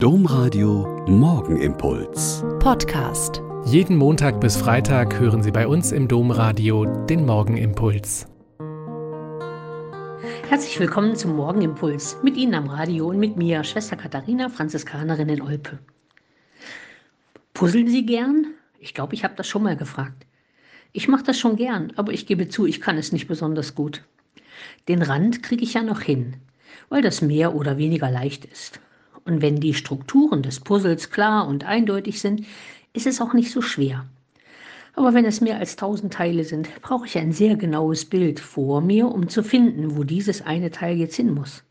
Domradio Morgenimpuls. Podcast. Jeden Montag bis Freitag hören Sie bei uns im Domradio den Morgenimpuls. Herzlich willkommen zum Morgenimpuls. Mit Ihnen am Radio und mit mir, Schwester Katharina, Franziskanerin in Olpe. Puzzeln Sie gern? Ich glaube, ich habe das schon mal gefragt. Ich mache das schon gern, aber ich gebe zu, ich kann es nicht besonders gut. Den Rand kriege ich ja noch hin, weil das mehr oder weniger leicht ist. Und wenn die Strukturen des Puzzles klar und eindeutig sind, ist es auch nicht so schwer. Aber wenn es mehr als tausend Teile sind, brauche ich ein sehr genaues Bild vor mir, um zu finden, wo dieses eine Teil jetzt hin muss.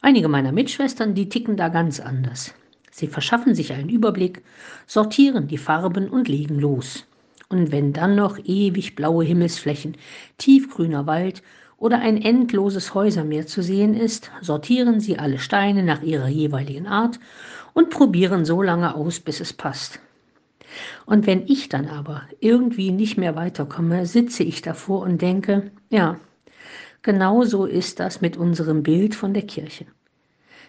Einige meiner Mitschwestern, die ticken da ganz anders. Sie verschaffen sich einen Überblick, sortieren die Farben und legen los. Und wenn dann noch ewig blaue Himmelsflächen, tiefgrüner Wald oder ein endloses Häusermeer zu sehen ist, sortieren sie alle Steine nach ihrer jeweiligen Art und probieren so lange aus, bis es passt. Und wenn ich dann aber irgendwie nicht mehr weiterkomme, sitze ich davor und denke, ja, genau so ist das mit unserem Bild von der Kirche.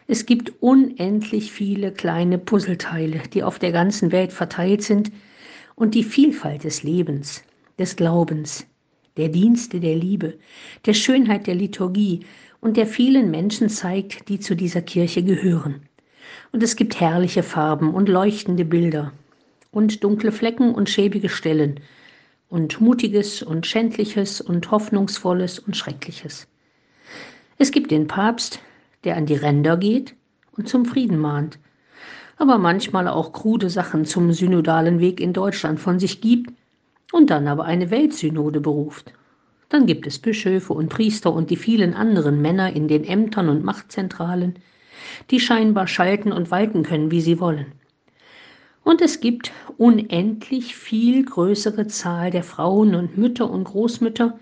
Es gibt unendlich viele kleine Puzzleteile, die auf der ganzen Welt verteilt sind und die Vielfalt des Lebens, des Glaubens, der Dienste der Liebe, der Schönheit der Liturgie und der vielen Menschen zeigt, die zu dieser Kirche gehören. Und es gibt herrliche Farben und leuchtende Bilder und dunkle Flecken und schäbige Stellen und mutiges und schändliches und hoffnungsvolles und schreckliches. Es gibt den Papst, der an die Ränder geht und zum Frieden mahnt, aber manchmal auch krude Sachen zum synodalen Weg in Deutschland von sich gibt und dann aber eine Weltsynode beruft. Dann gibt es Bischöfe und Priester und die vielen anderen Männer in den Ämtern und Machtzentralen, die scheinbar schalten und walten können, wie sie wollen. Und es gibt unendlich viel größere Zahl der Frauen und Mütter und Großmütter,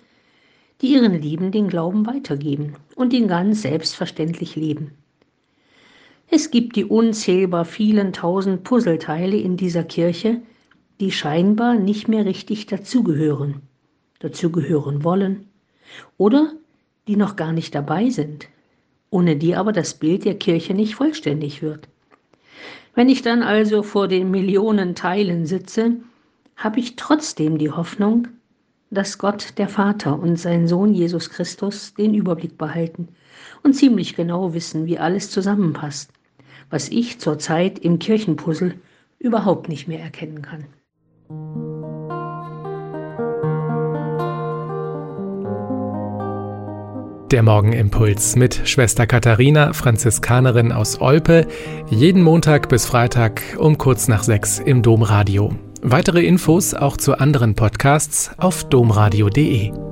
die ihren Lieben den Glauben weitergeben und ihn ganz selbstverständlich leben. Es gibt die unzählbar vielen tausend Puzzleteile in dieser Kirche, die scheinbar nicht mehr richtig dazugehören, dazugehören wollen oder die noch gar nicht dabei sind, ohne die aber das Bild der Kirche nicht vollständig wird. Wenn ich dann also vor den Millionen Teilen sitze, habe ich trotzdem die Hoffnung, dass Gott, der Vater und sein Sohn Jesus Christus den Überblick behalten und ziemlich genau wissen, wie alles zusammenpasst, was ich zurzeit im Kirchenpuzzle überhaupt nicht mehr erkennen kann. Der Morgenimpuls mit Schwester Katharina, Franziskanerin aus Olpe, jeden Montag bis Freitag um kurz nach sechs im Domradio. Weitere Infos auch zu anderen Podcasts auf domradio.de.